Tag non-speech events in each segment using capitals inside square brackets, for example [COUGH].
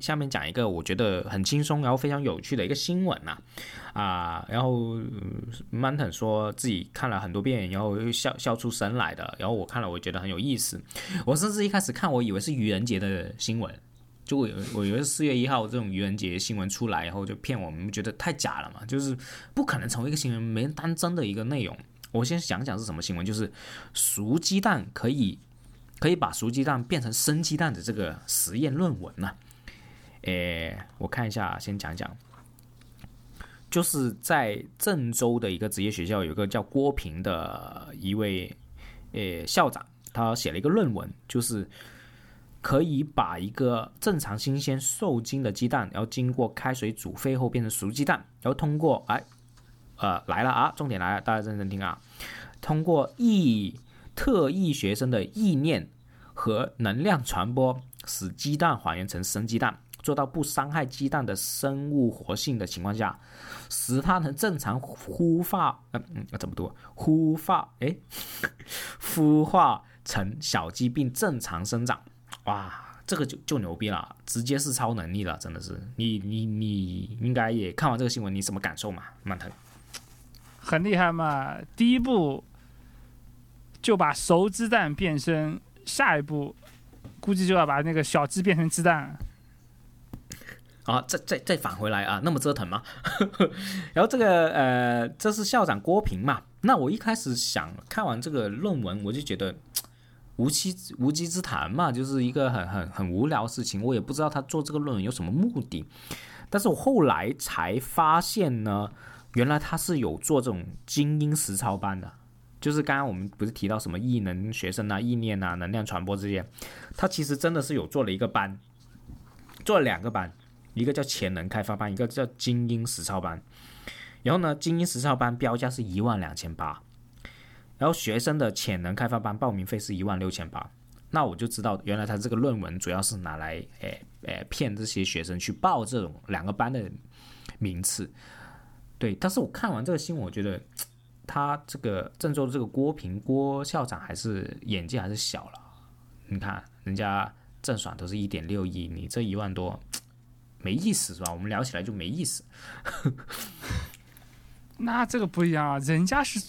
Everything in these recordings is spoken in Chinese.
下面讲一个我觉得很轻松，然后非常有趣的一个新闻呐，啊，然后 Mountain 说自己看了很多遍，然后又笑笑出声来的，然后我看了，我觉得很有意思。我甚至一开始看，我以为是愚人节的新闻，就我我以为四月一号这种愚人节新闻出来，然后就骗我们，觉得太假了嘛，就是不可能成为一个新闻没人当真的一个内容。我先想讲是什么新闻，就是熟鸡蛋可以。可以把熟鸡蛋变成生鸡蛋的这个实验论文呢？诶，我看一下，先讲讲，就是在郑州的一个职业学校，有个叫郭平的一位诶校长，他写了一个论文，就是可以把一个正常新鲜受精的鸡蛋，然后经过开水煮沸后变成熟鸡蛋，然后通过哎呃来了啊，重点来了，大家认真听啊，通过意。特异学生的意念和能量传播，使鸡蛋还原成生鸡蛋，做到不伤害鸡蛋的生物活性的情况下，使它能正常孵化，嗯嗯，怎么读？孵化？哎，[LAUGHS] 孵化成小鸡并正常生长。哇，这个就就牛逼了，直接是超能力了，真的是。你你你应该也看完这个新闻，你什么感受嘛？曼腾，很厉害嘛，第一步。就把熟鸡蛋变身，下一步估计就要把那个小鸡变成鸡蛋。啊，再再再返回来啊，那么折腾吗？[LAUGHS] 然后这个呃，这是校长郭平嘛？那我一开始想看完这个论文，我就觉得无稽无稽之谈嘛，就是一个很很很无聊的事情。我也不知道他做这个论文有什么目的。但是我后来才发现呢，原来他是有做这种精英实操班的。就是刚刚我们不是提到什么异能学生啊、意念啊、能量传播这些，他其实真的是有做了一个班，做了两个班，一个叫潜能开发班，一个叫精英实操班。然后呢，精英实操班标价是一万两千八，然后学生的潜能开发班报名费是一万六千八。那我就知道，原来他这个论文主要是拿来诶诶骗这些学生去报这种两个班的名次。对，但是我看完这个新闻，我觉得。他这个郑州的这个郭平郭校长还是眼界还是小了，你看人家郑爽都是一点六亿，你这一万多没意思是吧？我们聊起来就没意思。[LAUGHS] 那这个不一样啊，人家是，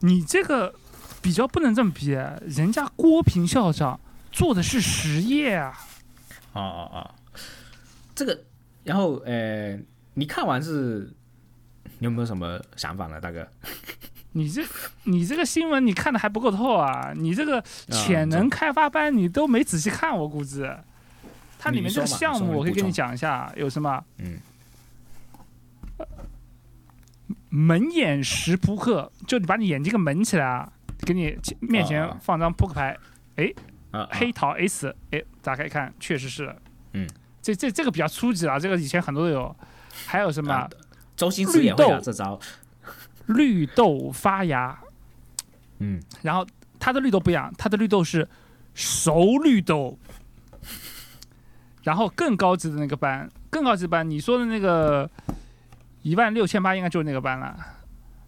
你这个比较不能这么比，人家郭平校长做的是实业啊。啊啊啊，这个，然后呃，你看完是？你有没有什么想法呢，大哥？[LAUGHS] 你这你这个新闻你看的还不够透啊！你这个潜能开发班你都没仔细看，我估计它里面这个项目我可以跟你讲一下，有什么？嗯，门眼识扑克，就你把你眼睛给蒙起来啊，给你面前放张扑克牌，哎，黑桃 S，哎，打开看，确实是，嗯，这这这个比较初级了，这个以前很多都有，还有什么？周星驰也会啊，这招。绿豆发芽，嗯，然后它的绿豆不一样，它的绿豆是熟绿豆。然后更高级的那个班，更高级班，你说的那个一万六千八应该就是那个班了，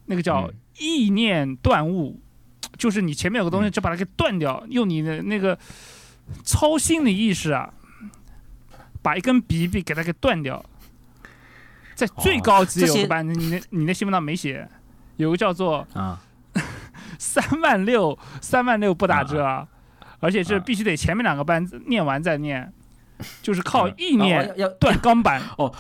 那个叫意念断物，就是你前面有个东西，就把它给断掉，用你的那个超心理意识啊，把一根笔笔给它给断掉。在最高级有个班，你那你那新闻上没写，有个叫做啊。[LAUGHS] 三万六三万六不打折，而且是必须得前面两个班念完再念，[LAUGHS] 就是靠意念要断钢板 [LAUGHS] 哦。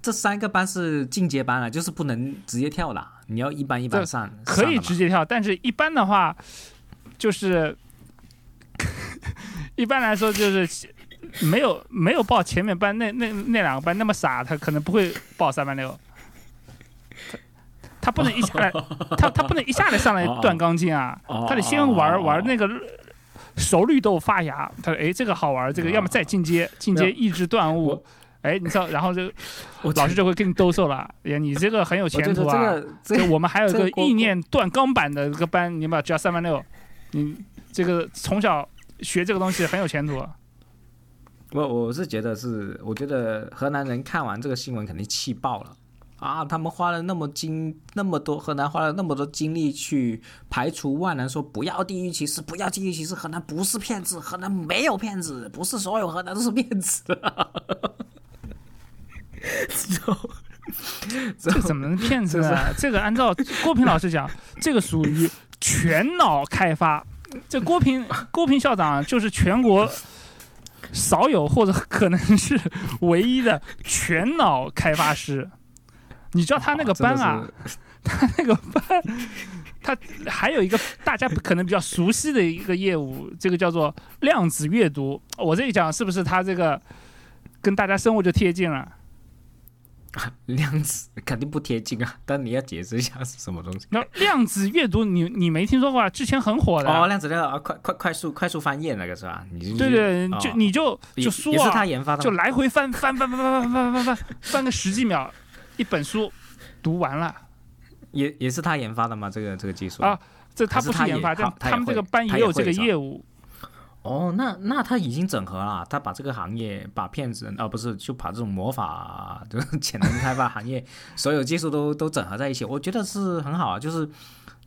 这三个班是进阶班了，就是不能直接跳的，你要一班一班上。可以直接跳，但是一般的话，就是 [LAUGHS] 一般来说就是。没有没有报前面班那那那两个班那么傻，他可能不会报三班六。他不能一下来，他他不能一下子上来断钢筋啊，他得先玩玩那个熟绿豆发芽。他说：“哎，这个好玩，这个要么再进阶，进阶抑制断物。”哎，你知道，然后就老师就会跟你兜售了。哎，你这个很有前途啊！这个我们还有个意念断钢板的一个班，你把只要三万六，你这个从小学这个东西很有前途。我我是觉得是，我觉得河南人看完这个新闻肯定气爆了啊，他们花了那么精那么多，河南花了那么多精力去排除万难，说不要地域歧视，不要地域歧视，河南不是骗子，河南没有骗子，不是所有河南都是骗子。这个怎么能骗子呢？[LAUGHS] 这个按照郭平老师讲，这个属于全脑开发。这郭平郭平校长就是全国少有或者可能是唯一的全脑开发师。你知道他那个班啊，[LAUGHS] 他那个班，他还有一个大家可能比较熟悉的一个业务，这个叫做量子阅读。我这一讲是不是他这个跟大家生活就贴近了？量子肯定不贴近啊，但你要解释一下是什么东西。那量子阅读，你你没听说过啊？之前很火的哦，量子阅读啊，快快快速快速翻页那个是吧？你对对，就你就就书啊，也是他研发的，就来回翻翻翻翻翻翻翻翻翻翻个十几秒，一本书读完了。也也是他研发的吗？这个这个技术啊，这他不是研发，但他们这个班也有这个业务。哦，那那他已经整合了，他把这个行业，把骗子，啊不是就把这种魔法就是潜能开发行业，所有技术都都整合在一起，我觉得是很好啊。就是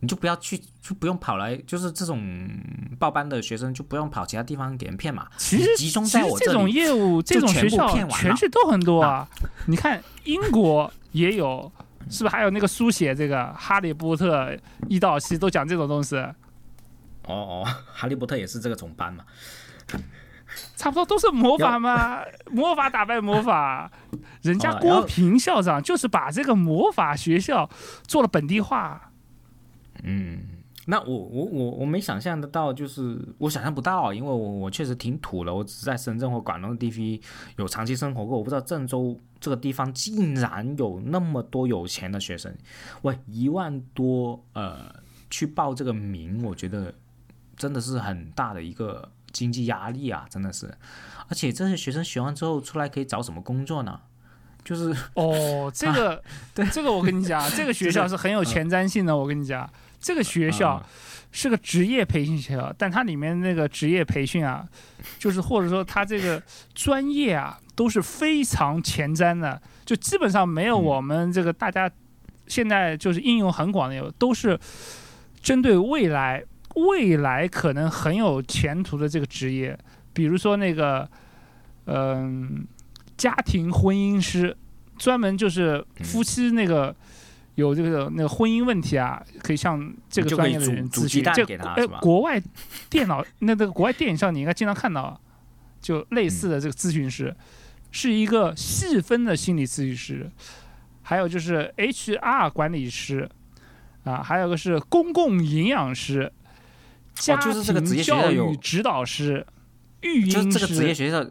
你就不要去，就不用跑来，就是这种报班的学生就不用跑其他地方给人骗嘛。其实集中在我这种业务，这种学校全是都很多啊。你看英国也有，是不是还有那个书写这个《哈利波特》一到七都讲这种东西？哦哦，哈利波特也是这个总班嘛，差不多都是魔法嘛，魔法打败魔法。人家郭平校长就是把这个魔法学校做了本地化。嗯，那我我我我没想象得到，就是我想象不到，因为我我确实挺土的，我只在深圳或广东的地区有长期生活过，我不知道郑州这个地方竟然有那么多有钱的学生。喂，一万多呃去报这个名，我觉得。真的是很大的一个经济压力啊，真的是，而且这些学生学完之后出来可以找什么工作呢？就是 [LAUGHS] 哦，这个对这个我跟你讲，这个学校是很有前瞻性的。我跟你讲，这个学校是个职业培训学校，但它里面那个职业培训啊，就是或者说它这个专业啊都是非常前瞻的，就基本上没有我们这个大家现在就是应用很广的，都是针对未来。未来可能很有前途的这个职业，比如说那个，嗯，家庭婚姻师，专门就是夫妻那个有这个那个婚姻问题啊，可以向这个专业的人咨询。这哎，国外电脑那那个国外电影上你应该经常看到，就类似的这个咨询师，是一个细分的心理咨询师，还有就是 HR 管理师，啊，还有个是公共营养师。家庭教育指导师、育婴师，就这个职业学校，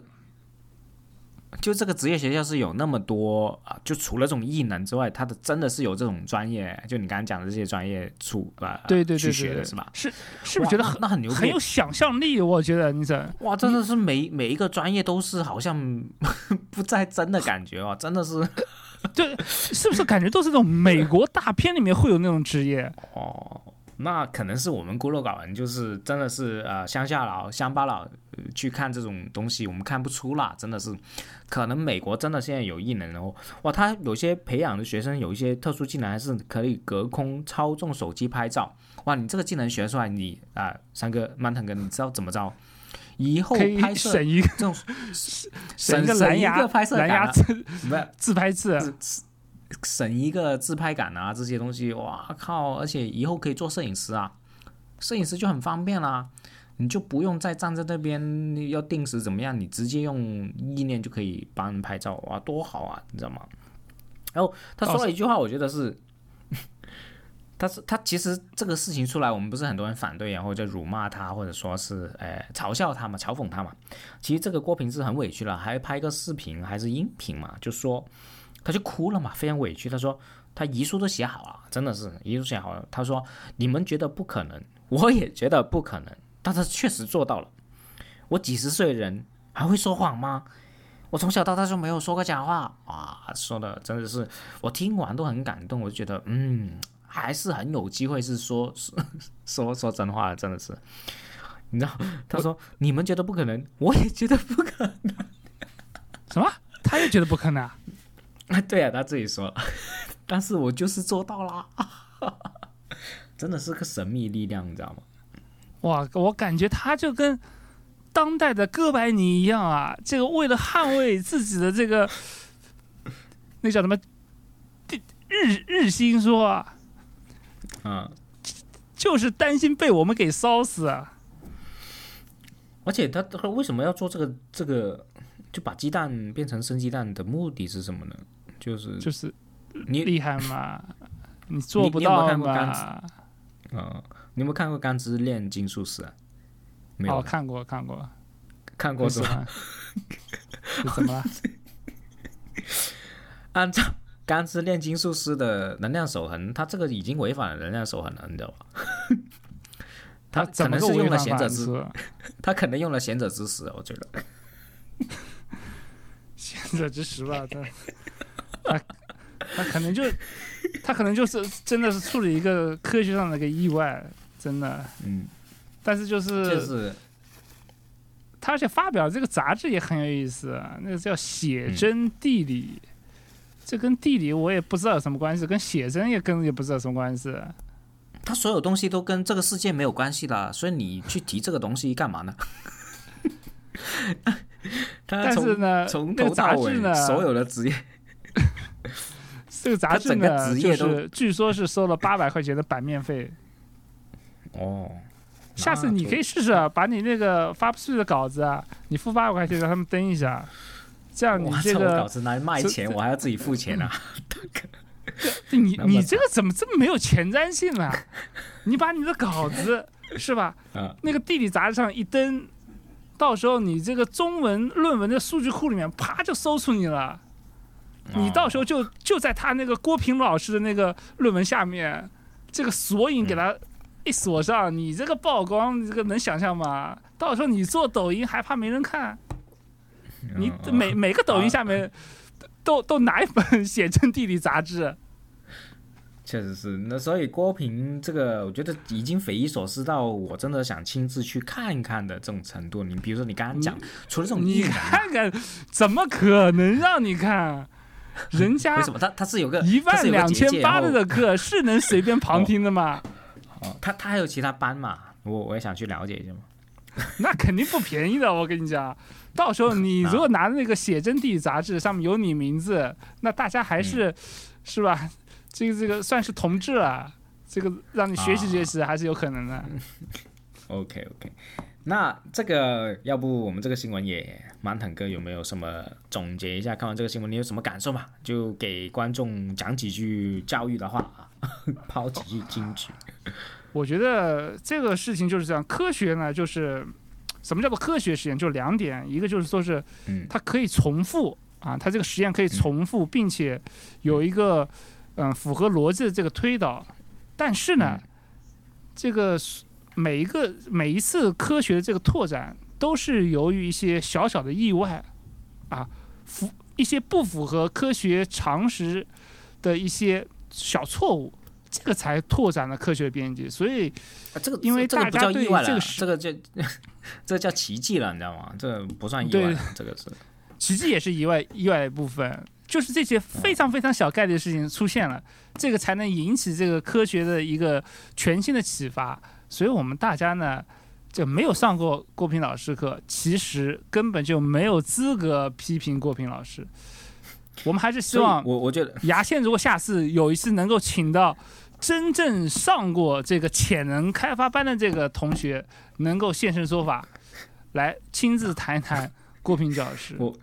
就这个职业学校是有那么多啊！就除了这种异能之外，他的真的是有这种专业，就你刚刚讲的这些专业出啊，对对对去学的是吧？是是不是觉得很那很牛，很有想象力？我觉得你这哇，真的是每每一个专业都是好像 [LAUGHS] 不在真的感觉哦，真的是，[LAUGHS] 就，是不是感觉都是那种美国大片里面会有那种职业哦？那可能是我们孤陋寡闻，就是真的是呃乡下佬、乡巴佬去看这种东西，我们看不出啦，真的是，可能美国真的现在有异能，哦哇，他有些培养的学生有一些特殊技能，还是可以隔空操纵手机拍照，哇，你这个技能学出来，你啊三哥、曼腾哥，你知道怎么着？以后拍摄省一个这种省一个蓝牙拍摄蓝牙自自拍字。省一个自拍杆啊，这些东西，哇靠！而且以后可以做摄影师啊，摄影师就很方便啦，你就不用再站在那边要定时怎么样，你直接用意念就可以帮人拍照，哇，多好啊，你知道吗？然后他说了一句话，我觉得是，[LAUGHS] 他是他其实这个事情出来，我们不是很多人反对，然后就辱骂他，或者说是哎嘲笑他嘛，嘲讽他嘛。其实这个郭平是很委屈了，还拍个视频还是音频嘛，就说。他就哭了嘛，非常委屈。他说他遗书都写好了，真的是遗书写好了。他说你们觉得不可能，我也觉得不可能，但他确实做到了。我几十岁的人还会说谎吗？我从小到大就没有说过假话啊！说的真的是，我听完都很感动。我就觉得，嗯，还是很有机会是说 [LAUGHS] 说说真话的，真的是。你知道，他说你们觉得不可能，我也觉得不可能。[LAUGHS] 什么？他也觉得不可能？啊，[LAUGHS] 对啊，他自己说，但是我就是做到啦，真的是个神秘力量，你知道吗？哇，我感觉他就跟当代的哥白尼一样啊，这个为了捍卫自己的这个那叫什么地日日心说啊，嗯，就是担心被我们给烧死啊。而且他他为什么要做这个这个，就把鸡蛋变成生鸡蛋的目的是什么呢？就是就是你厉害嘛，你做不到看过钢嘛？呃，你有没有看过《钢之炼金术师》啊？没有哦，看过看过，看过 [LAUGHS] 是吧？怎么了？按照《钢之炼金术师》的能量守恒，他这个已经违反了能量守恒了，你知道吧？[LAUGHS] 他可能是用了贤者之，则？[LAUGHS] 他可能用了贤者之石，我觉得。贤者之石吧，他他他可能就他可能就是真的是处理一个科学上的一个意外，真的。嗯，但是就是就是他而且发表这个杂志也很有意思，啊，那个叫写真地理，这跟地理我也不知道有什么关系，跟写真也跟也不知道什么关系。他所有东西都跟这个世界没有关系的，所以你去提这个东西干嘛呢？[LAUGHS] 他但是从呢，从头到尾杂志呢，所有的职业，[LAUGHS] 这个杂志他整个呢，职业都就是据说是收了八百块钱的版面费。哦，下次你可以试试啊，把你那个发不出去的稿子啊，你付八百块钱让他们登一下，这样你，这个稿子拿来卖钱，我还要自己付钱啊！你 [LAUGHS] 你这个怎么这么没有前瞻性呢、你把你的稿子是吧？嗯 [LAUGHS] 那个地理杂志上一登，到时候你这个中文论文的数据库里面，啪就搜出你了。你到时候就就在他那个郭平老师的那个论文下面，这个索引给他一锁上，你这个曝光，你这个能想象吗？到时候你做抖音还怕没人看？你嗯每每个抖音下面都都拿一本写真地理杂志。确实是，那所以郭平这个，我觉得已经匪夷所思到我真的想亲自去看一看的这种程度。你比如说你刚刚讲，除了这种你看看，怎么可能让你看？人家 [LAUGHS] 为什么他他是有个一万两千八的课是能随便旁听的吗？哦，[LAUGHS] 他他还有其他班嘛？我我也想去了解一下嘛。[LAUGHS] 那肯定不便宜的，我跟你讲。到时候你如果拿那个写真地理杂志上面有你名字，那大家还是、是吧？这个这个算是同志了，这个让你学习学习还是有可能的。[LAUGHS] OK OK，那这个要不我们这个新闻也蛮腾哥有没有什么总结一下？看完这个新闻你有什么感受嘛？就给观众讲几句教育的话啊，[LAUGHS] 抛几句金句。[LAUGHS] 我觉得这个事情就是这样，科学呢，就是什么叫做科学实验？就两点，一个就是说是嗯它可以重复啊，它这个实验可以重复，并且有一个嗯符合逻辑的这个推导。但是呢，这个每一个每一次科学的这个拓展，都是由于一些小小的意外啊，符一些不符合科学常识的一些小错误。这个才拓展了科学的边界，所以啊、这个因为这个不大家对叫意外了，这个是 [LAUGHS] 这个叫奇迹了，你知道吗？这个不算意外，这个是奇迹也是意外意外的部分，就是这些非常非常小概率的事情出现了，这个才能引起这个科学的一个全新的启发。所以我们大家呢，就没有上过郭平老师课，其实根本就没有资格批评郭平老师。我们还是希望我我觉得牙线如果下次有一次能够请到真正上过这个潜能开发班的这个同学，能够现身说法，来亲自谈一谈郭平教师。我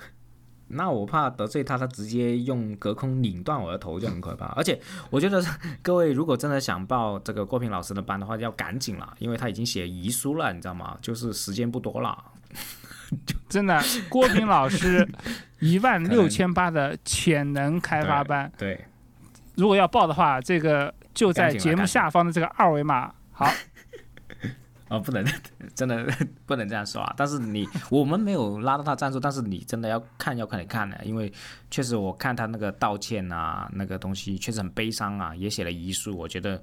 那我怕得罪他，他直接用隔空拧断我的头就很可怕。而且我觉得各位如果真的想报这个郭平老师的班的话，要赶紧了，因为他已经写遗书了，你知道吗？就是时间不多了。[LAUGHS] 真的，郭平老师 [LAUGHS] 一万六千八的潜能开发班，对，如果要报的话，这个就在节目下方的这个二维码。好，哦，不能，真的不能这样说啊！但是你我们没有拉到他赞助，但是你真的要看，要看你看的，因为确实我看他那个道歉啊，那个东西确实很悲伤啊，也写了遗书。我觉得，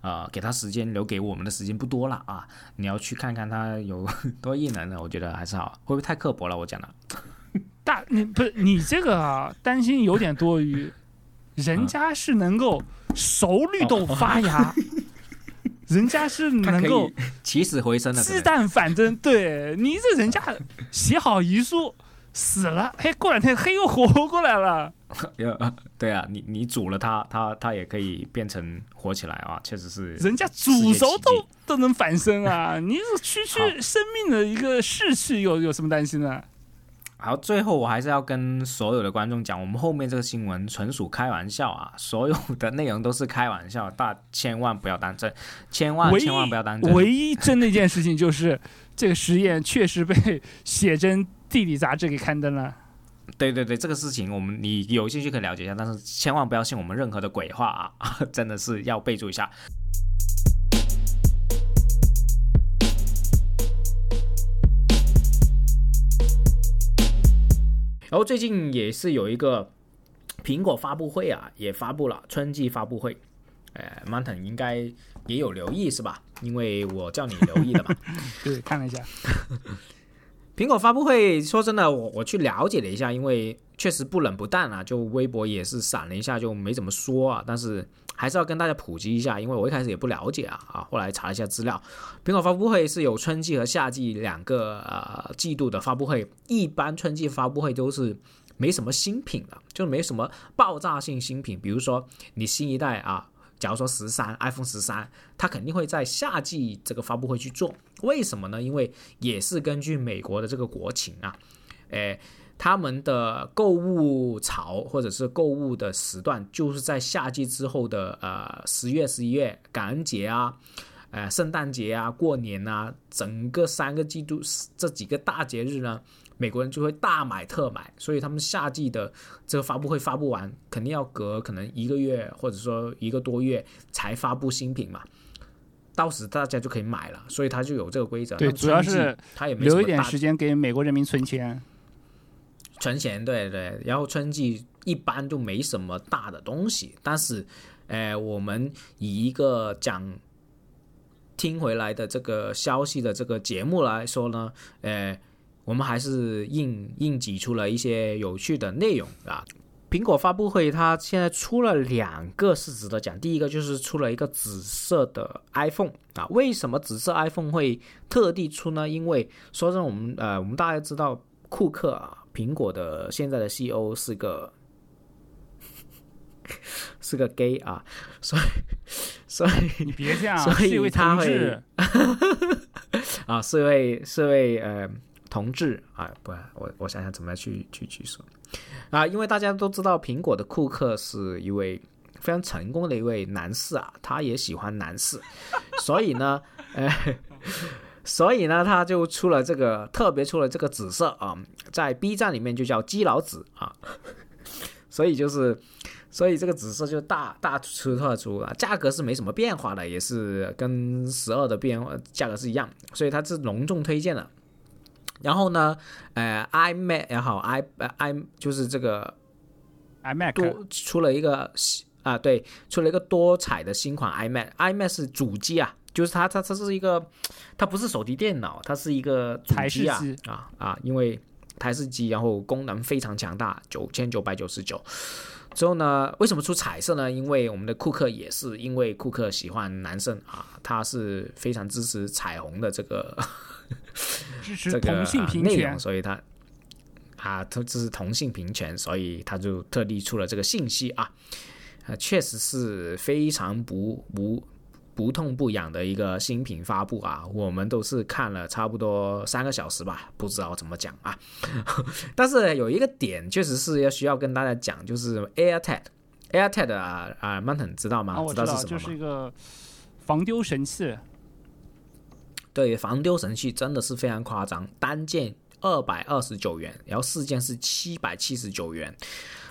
呃，给他时间，留给我们的时间不多了啊！你要去看看他有 [LAUGHS] 多异能的，我觉得还是好。会不会太刻薄了？我讲的？[LAUGHS] 大你不是你这个啊，担心有点多余。人家是能够熟绿豆发芽，人家是能够起死回生的，鸡蛋反正。对你这人家写好遗书死了，嘿，过两天嘿又活过来了。[LAUGHS] 呃，对啊，你你煮了它，它它也可以变成活起来啊，确实是。人家煮熟都都能反生啊！你是区区生命的一个逝去，有有什么担心的？好，最后我还是要跟所有的观众讲，我们后面这个新闻纯属开玩笑啊，所有的内容都是开玩笑，大千万不要当真，千万千万不要当真。唯一真的一件事情就是，这个实验确实被写真地理杂志给刊登了。对对对，这个事情我们你有兴趣可以了解一下，但是千万不要信我们任何的鬼话啊，[LAUGHS] 真的是要备注一下。然后最近也是有一个苹果发布会啊，也发布了春季发布会。呃，Mountain 应该也有留意是吧？因为我叫你留意的嘛。[LAUGHS] 对，看了一下，苹果发布会，说真的，我我去了解了一下，因为确实不冷不淡啊，就微博也是闪了一下，就没怎么说啊。但是还是要跟大家普及一下，因为我一开始也不了解啊啊，后来查了一下资料，苹果发布会是有春季和夏季两个呃季度的发布会，一般春季发布会都是。没什么新品的，就没什么爆炸性新品，比如说你新一代啊，假如说十三 iPhone 十三，它肯定会在夏季这个发布会去做。为什么呢？因为也是根据美国的这个国情啊，诶，他们的购物潮或者是购物的时段，就是在夏季之后的呃十月、十一月，感恩节啊。呃，圣诞节啊，过年啊，整个三个季度这几个大节日呢，美国人就会大买特买，所以他们夏季的这个发布会发布完，肯定要隔可能一个月或者说一个多月才发布新品嘛。到时大家就可以买了，所以他就有这个规则。对主要是他也没留一点时间给美国人民存钱。存钱，对对。然后春季一般就没什么大的东西，但是，呃，我们以一个讲听回来的这个消息的这个节目来说呢，呃，我们还是硬硬挤出了一些有趣的内容啊。苹果发布会，它现在出了两个是值得讲。第一个就是出了一个紫色的 iPhone 啊，为什么紫色 iPhone 会特地出呢？因为说真的，我们呃，我们大家知道库克啊，苹果的现在的 CEO 是个 [LAUGHS] 是个 gay 啊，所以所以你别这样，所以他会。[LAUGHS] 啊，是位是位呃同志啊，不，我我想想怎么去去去说啊，因为大家都知道苹果的库克是一位非常成功的一位男士啊，他也喜欢男士，[LAUGHS] 所以呢，呃，[LAUGHS] 所以呢，他就出了这个特别出了这个紫色啊，在 B 站里面就叫基佬紫啊，所以就是。所以这个紫色就大大出特出啊，价格是没什么变化的，也是跟十二的变价格是一样，所以它是隆重推荐的。然后呢，呃，iMac 也好，i 呃 i 就是这个 iMac 多出了一个啊，对，出了一个多彩的新款 iMac，iMac 是主机啊，就是它它它是一个，它不是手提电脑，它是一个主台式机啊机啊啊，因为台式机，然后功能非常强大，九千九百九十九。之后呢，为什么出彩色呢？因为我们的库克也是，因为库克喜欢男生啊，他是非常支持彩虹的这个 [LAUGHS] 支持这个同性呃内平权容，，所以他啊，他这是同性平权，所以他就特地出了这个信息啊，呃，确实是非常不不不痛不痒的一个新品发布啊，我们都是看了差不多三个小时吧，不知道怎么讲啊，[LAUGHS] 但是有一个点确实是要需要跟大家讲，就是 AirTag。AirTag 啊啊，Mountain 知道吗？啊，我道知道，是什么吗？就是一个防丢神器。对，防丢神器真的是非常夸张，单件二百二十九元，然后四件是七百七十九元。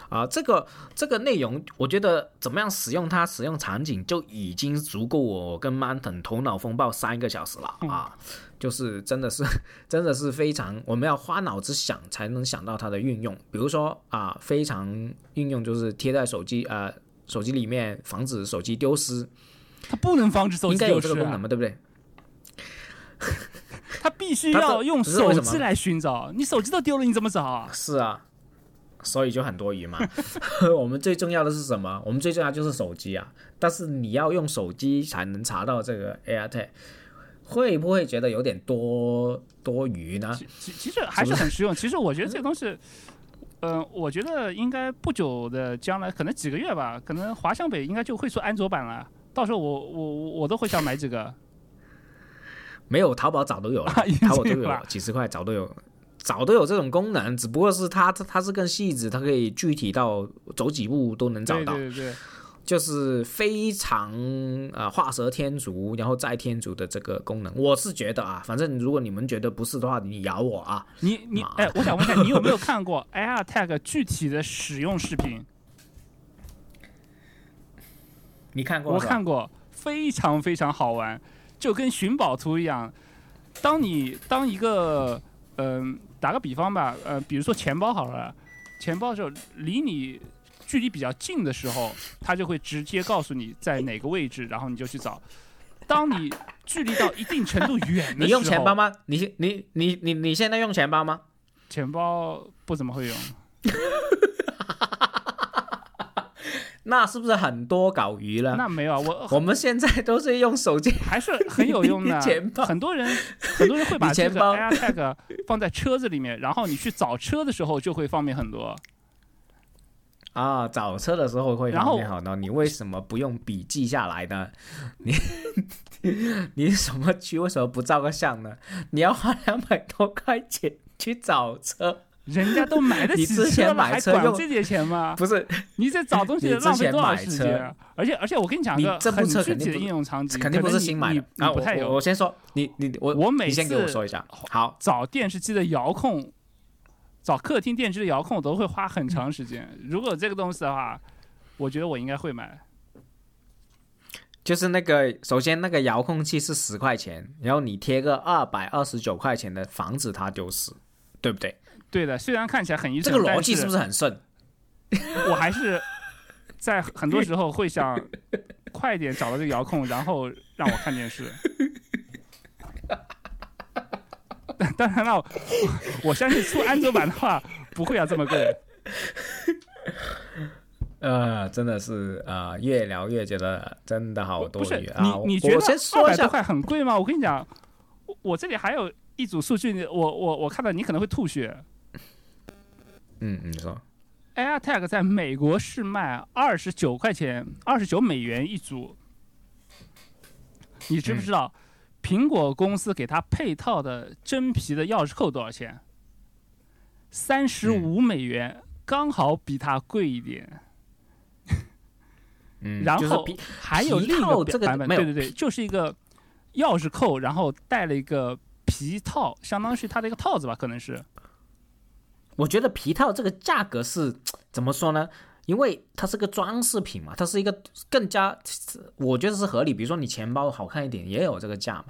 啊、这个这个内容，我觉得怎么样使用它，使用场景就已经足够我跟 Mountain 头脑风暴三个小时了啊！就是真的是真的是非常，我们要花脑子想才能想到它的运用。比如说啊，非常运用就是贴在手机呃手机里面，防止手机丢失，它不能防止手机丢失啊该有这个功能，嘛，对不对？[LAUGHS] 它必须要用手机来寻找。你手机都丢了，你怎么找啊？是啊，所以就很多余嘛。[LAUGHS] 我们最重要的是什么？我们最重要就是手机啊。但是你要用手机才能查到这个 AirTag，会不会觉得有点多多余呢？其其实还是很实用。其实我觉得这个东西，[LAUGHS] 嗯、我觉得应该不久的将来，可能几个月吧，可能华强北应该就会出安卓版了。到时候我我我我都会想买几个。没有，淘宝早都有了，[LAUGHS] 淘宝都有几十块早都有，早都有这种功能，只不过是它它它是更细致，它可以具体到走几步都能找到，对对对对，就是非常呃画蛇添足，然后再添足的这个功能，我是觉得啊，反正如果你们觉得不是的话，你咬我啊，你你哎，我想问一下，你有没有看过 AirTag 具体的使用视频？你看过我看过，非常非常好玩，就跟寻宝图一样。当你当一个嗯、打个比方吧，呃，比如说钱包好了，钱包就离你距离比较近的时候，它就会直接告诉你在哪个位置，然后你就去找。当你距离到一定程度远的时候，你用钱包吗？你你你你你现在用钱包吗？钱包不怎么会用。那是不是很多搞鱼了？那没有啊，我 [LAUGHS] 我们现在都是用手机，[LAUGHS] 还是很有用的 [LAUGHS] 钱。包很多人很多人会把这个你钱包 AirTag 放在车子里面，然后你去找车的时候就会方便很多。啊，找车的时候会方便好多。你为什么不用笔记下来呢？你你什么区为什么不照个相呢？你要花两百多块钱去找车，人家都买得 [LAUGHS] 起车了，还买车用管这点钱吗？不是？你在找东西浪费多少时间啊？而且而且我跟你讲你个很具体的应用场景，肯定不是新买的啊！不太有我。先说，你你我我每你先给我次说一下。好，找电视机的遥控，找客厅电视的遥控，我都会花很长时间。如果有这个东西的话，我觉得我应该会买。就是那个，首先那个遥控器是十块钱，然后你贴个二百二十九块钱的，防止它丢失，对不对？对的，虽然看起来很一这阵，但个逻辑是不是很顺？我还是在很多时候会想 [LAUGHS] 快点找到这个遥控，然后让我看电视。但当然了，我我相信出安卓版的话不会要这么贵。[LAUGHS] 呃，真的是呃，越聊越觉得真的好多余啊！你你觉得二百多块很贵吗？我跟你讲，我我这里还有一组数据，我我我看到你可能会吐血。嗯，你说 AirTag 在美国是卖二十九块钱，二十九美元一组。你知不知道，苹果公司给它配套的真皮的钥匙扣多少钱？三十五美元，刚好比它贵一点。嗯，然后还有另一个版本，对对对，就是一个钥匙扣，然后带了一个皮套，相当于是它的一个套子吧，可能是。我觉得皮套这个价格是 [TSK] 怎么说呢？因为它是个装饰品嘛，它是一个更加，[TSK] 我觉得是合理。比如说你钱包好看一点，也有这个价嘛。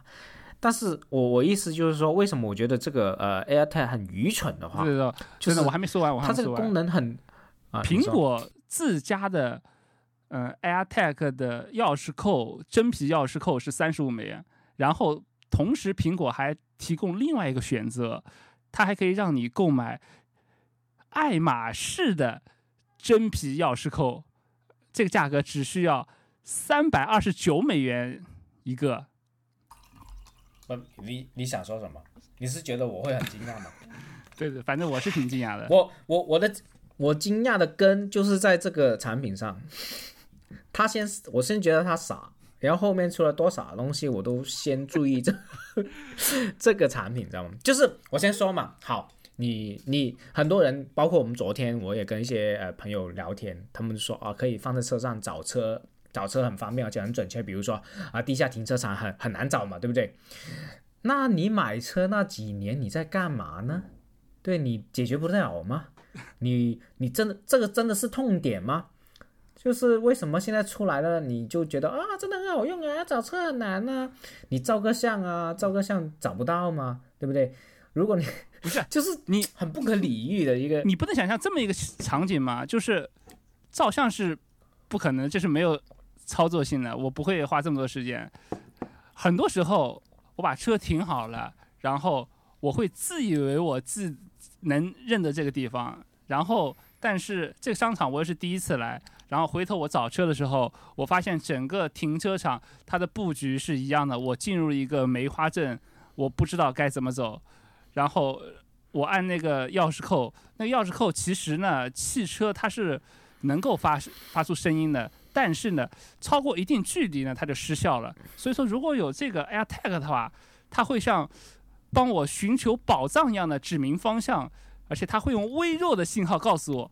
但是我我意思就是说，为什么我觉得这个呃 AirTag 很愚蠢的话，就是我还没说完，我还它这个没说完。功能很啊，苹果自家的呃 AirTag 的钥匙扣，真皮钥匙扣是三十五美元，然后同时苹果还提供另外一个选择，它还可以让你购买爱马仕的真皮钥匙扣，这个价格只需要三百二十九美元一个。不，你你想说什么？你是觉得我会很惊讶吗？[LAUGHS] 对对，反正我是挺惊讶的。我我我的我惊讶的根就是在这个产品上，他先我先觉得他傻，然后后面出了多少东西，我都先注意这 [LAUGHS] 这个产品，知道吗？就是我先说嘛，好，你你很多人，包括我们昨天我也跟一些呃朋友聊天，他们说啊，可以放在车上找车。找车很方便，而且很准确。比如说啊，地下停车场很很难找嘛，对不对？那你买车那几年你在干嘛呢？对你解决不了吗？你你真的这个真的是痛点吗？就是为什么现在出来了，你就觉得啊，真的很好用啊，找车很难啊，你照个相啊，照个相找不到吗？对不对？如果你不是就是你很不可理喻的一个，你不能想象这么一个场景吗？就是照相是不可能，这是没有操作性的，我不会花这么多时间。很多时候，我把车停好了，然后我会自以为我自能认得这个地方，然后但是这个商场我也是第一次来，然后回头我找车的时候，我发现整个停车场它的布局是一样的。我进入一个梅花镇，我不知道该怎么走，然后我按那个钥匙扣，那钥匙扣其实呢，汽车它是能够发发出声音的，但是呢，超过一定距离呢，它就失效了。所以说，如果有这个 AirTag 的话，它会像帮我寻求宝藏一样的指明方向。而且它会用微弱的信号告诉我，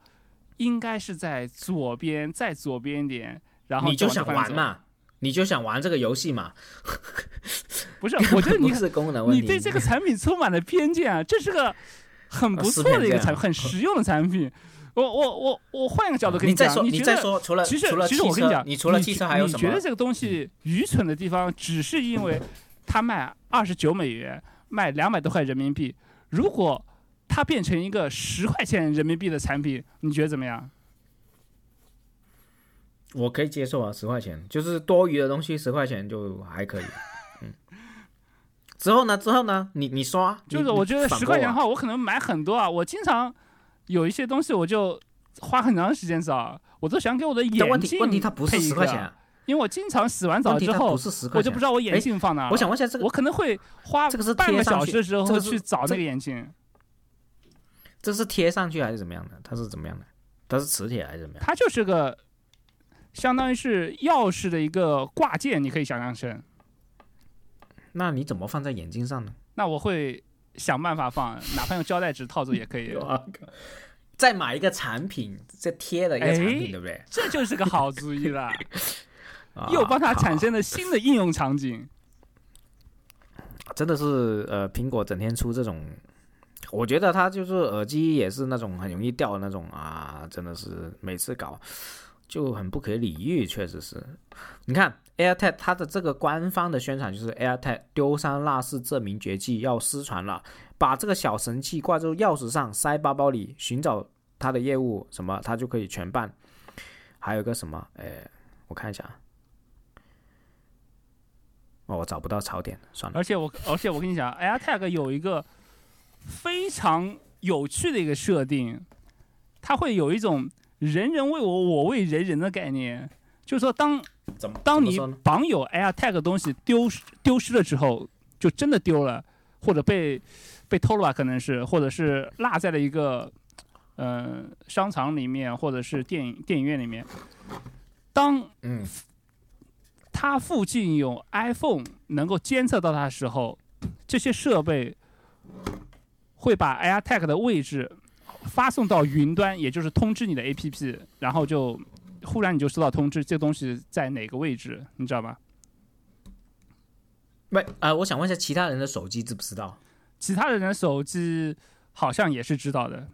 应该是在左边，再左边一点。然后你就想玩嘛？你就想玩这个游戏嘛？[LAUGHS] 不是，我觉得 [LAUGHS] 你是功能问题，你对这个产品充满了偏见啊！这是个很不错的一个产，很实用的产品。我我我我换一个角度跟你讲，你再说，除了其实其实我跟你讲，你除了汽车还有什么？你觉得这个东西愚蠢的地方，只是因为它卖二十九美元，卖两百多块人民币。如果它变成一个十块钱人民币的产品，你觉得怎么样？我可以接受啊，十块钱就是多余的东西，十块钱就还可以。[LAUGHS] 嗯。之后呢？之后呢？你你说，就是我觉得十块钱的话，我可能买很多啊。我经常有一些东西，我就花很长时间找，我都想给我的眼镜。问题问题它不是十块钱，因为我经常洗完澡之后，我就不知道我眼镜放哪。我想问一下这个，我可能会花半个小时的时候去找那个眼镜。这是贴上去还是怎么样的？它是怎么样的？它是磁铁还是怎么样？它就是个，相当于是钥匙的一个挂件，你可以想象成。那你怎么放在眼睛上呢？那我会想办法放，哪怕用胶带纸套住也可以。[LAUGHS] 再买一个产品，再贴的一个产品，对不对？这就是个好主意了，[LAUGHS] 又帮它产生了新的应用场景。真的是呃，苹果整天出这种。我觉得它就是耳机也是那种很容易掉的那种啊，真的是每次搞就很不可理喻，确实是。你看 AirTag 它的这个官方的宣传就是 AirTag 丢三落四这名绝技要失传了，把这个小神器挂在钥匙上，塞包包里，寻找它的业务什么，它就可以全办。还有个什么，哎，我看一下，哦，我找不到槽点，算了。而且我，而且我跟你讲，AirTag 有一个。非常有趣的一个设定，它会有一种“人人为我，我为人人”的概念。就是说，当当你绑有 AirTag 东西丢丢失了之后，就真的丢了，或者被被偷了吧？可能是，或者是落在了一个呃商场里面，或者是电影电影院里面。当嗯，它附近有 iPhone 能够监测到它的时候，这些设备。会把 AirTag 的位置发送到云端，也就是通知你的 APP，然后就忽然你就收到通知，这个东西在哪个位置，你知道吗？喂，呃，我想问一下，其他人的手机知不知道？其他人的手机好像也是知道的。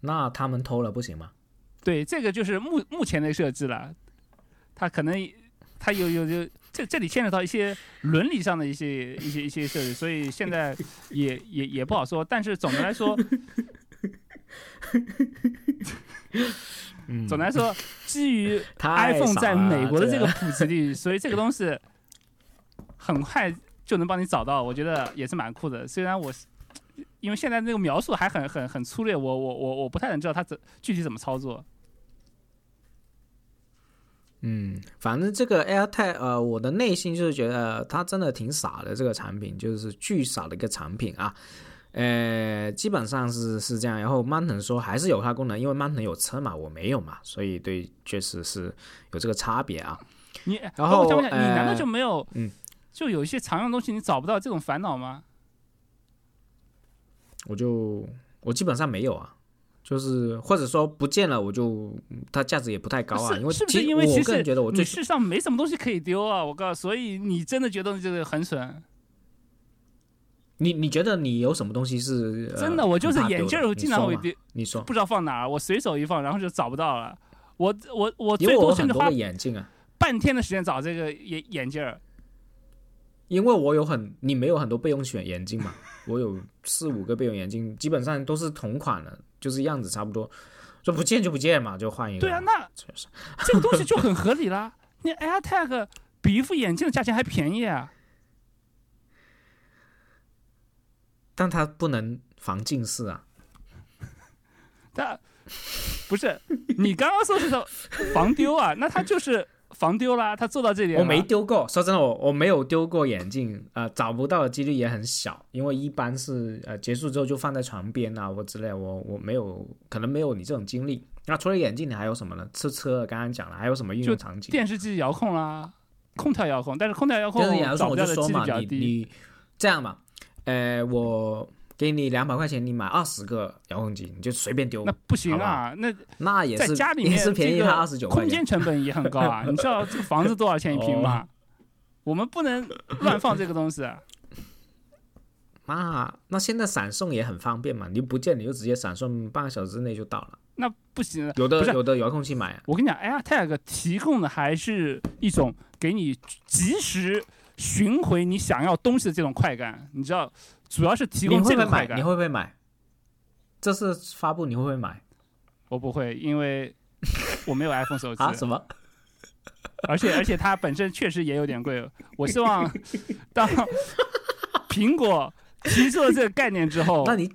那他们偷了不行吗？对，这个就是目目前的设计了，他可能。他有有有，这这里牵扯到一些伦理上的一些一些一些设置，所以现在也也也不好说。但是总的来说，[LAUGHS] 总的来说，基于 [LAUGHS] iPhone 在美国的这个普及率，所以这个东西很快就能帮你找到，我觉得也是蛮酷的。虽然我因为现在那个描述还很很很粗略，我我我我不太能知道它怎具体怎么操作。嗯，反正这个 AirTag，呃，我的内心就是觉得它真的挺傻的，这个产品就是巨傻的一个产品啊。呃，基本上是是这样。然后 Mountain 说还是有它功能，因为 Mountain 有车嘛，我没有嘛，所以对，确实是有这个差别啊。你然后我就问你难道就没有？嗯，就有一些常用东西你找不到这种烦恼吗？我就我基本上没有啊。就是或者说不见了，我就它价值也不太高啊。因为是不是因为其实觉得我你世上没什么东西可以丢啊？我告诉，所以你真的觉得这个很损？你你觉得你有什么东西是真的？我就是眼镜，我经常会丢。你说不知道放哪儿，我随手一放，然后就找不到了。我我我最多甚至花眼镜啊，半天的时间找这个眼眼镜儿。因为我有很，你没有很多备用选眼镜嘛？我有四五个备用眼镜，基本上都是同款的。就是样子差不多，说不见就不见嘛，就换一个。对啊，那这个东西就很合理啦。你 AirTag 比一副眼镜的价钱还便宜啊，但它不能防近视啊。但不是你刚刚说是说防丢啊，那它就是防丢啦，他做到这点。我没丢过，说真的，我我没有丢过眼镜，呃，找不到的几率也很小，因为一般是呃结束之后就放在床边啊或之类，我我没有，可能没有你这种经历。那除了眼镜，你还有什么呢？吃车刚刚讲了，还有什么应用场景？电视机遥控啦，空调遥控，但是空调遥控电视遥控我就说嘛，你。你这样嘛，呃，我给你两百块钱，你买二十个遥控器，你就随便丢那，不行啊，那那也是在家里面 [LAUGHS] 也是便宜这个他二十九块钱空间。成本也很高啊！[LAUGHS] 你知道这个房子多少钱一平哦吗？我们不能乱放这个东西啊。[LAUGHS] 那那现在闪送也很方便嘛，你不见你就直接闪送，半个小时之内就到了。那不行，有的有的遥控器买啊，我跟你讲，AirTag 提供的还是一种给你及时寻回你想要东西的这种快感。你知道，主要是提供？这个快感你。会不会买？这次发布你会不会买我不会，因为 [LAUGHS] 我没有 iPhone 手机，啊？什么？而且而且它本身确实也有点贵。我希望当苹果提出了这个概念之后，那你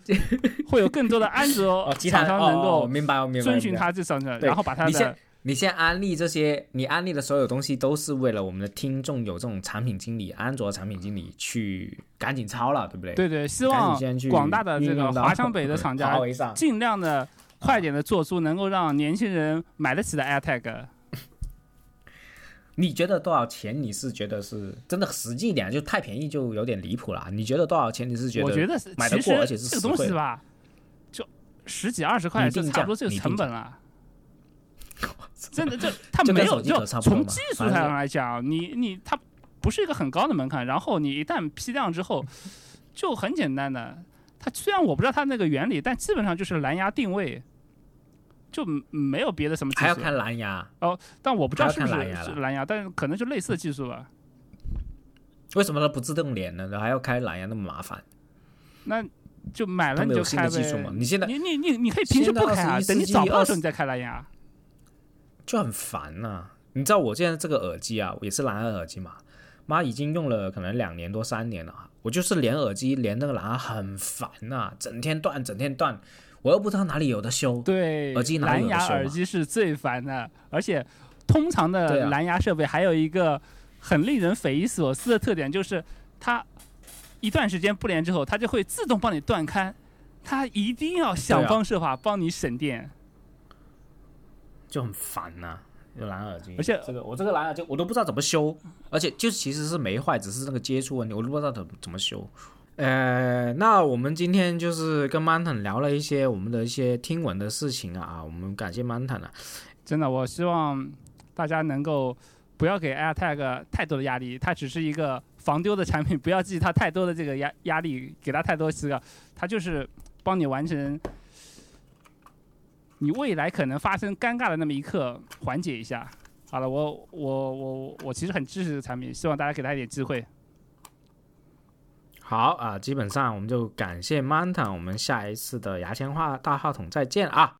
会有更多的安卓 [LAUGHS] 厂商能够明白我明白，遵循它这上的，然后把它的你现在安利这些，你安利的所有东西都是为了我们的听众有这种产品经理、安卓产品经理去赶紧抄了，对不对？对对，希望广大的这个华强北的 [LAUGHS] 厂家。尽量的快点的做出能够让年轻人买得起的 AirTag。你觉得多少钱？你是觉得是真的实际一点，就太便宜就有点离谱了。你觉得多少钱？你是觉得？我觉得是买得过而且是这个东实惠的西吧，就十几二十块就差不多这个成本了。[LAUGHS] 真的，这它就跟没有就从技术上来讲，你你它不是一个很高的门槛，然后你一旦批量之后，就很简单的。它虽然我不知道它那个原理，但基本上就是蓝牙定位，就没有别的什么技术。还要看蓝牙哦，但我不知道还是不是蓝牙是蓝牙，但是可能就类似的技术吧。为什么它不自动连呢？还要开蓝牙那么麻烦？那就买了你就开呗新的技术嘛。你现在你你你你可以平时不开啊，现在21等你找不到的时候你再开蓝牙。就很烦呐、你知道我现在这个耳机啊，也是蓝牙耳机嘛，妈已经用了可能两年多三年了，我就是连耳机连那个蓝牙很烦呐、整天断，整天断，我又不知道哪里有的修。对，耳机蓝牙耳机是最烦的，而且通常的蓝牙设备还有一个很令人匪夷所思的特点，就是它一段时间不连之后，它就会自动帮你断开，它一定要想方设法帮你省电。就很烦呐、有蓝牙耳机，而且这个我这个蓝牙耳机我都不知道怎么修，而且就其实是没坏，只是那个接触问题，我都不知道怎么怎么修。呃，那我们今天就是跟 Manton 聊了一些我们的一些听闻的事情啊，啊我们感谢 Manton 啊，真的，我希望大家能够不要给 AirTag 太多的压力，它只是一个防丢的产品，不要给它太多的这个压压力，给它太多这个，它就是帮你完成你未来可能发生尴尬的那么一刻，缓解一下。好了，我我我我其实很支持这个产品，希望大家给他一点机会。好啊，基本上我们就感谢 Manta，我们下一次的牙签话大话筒再见啊。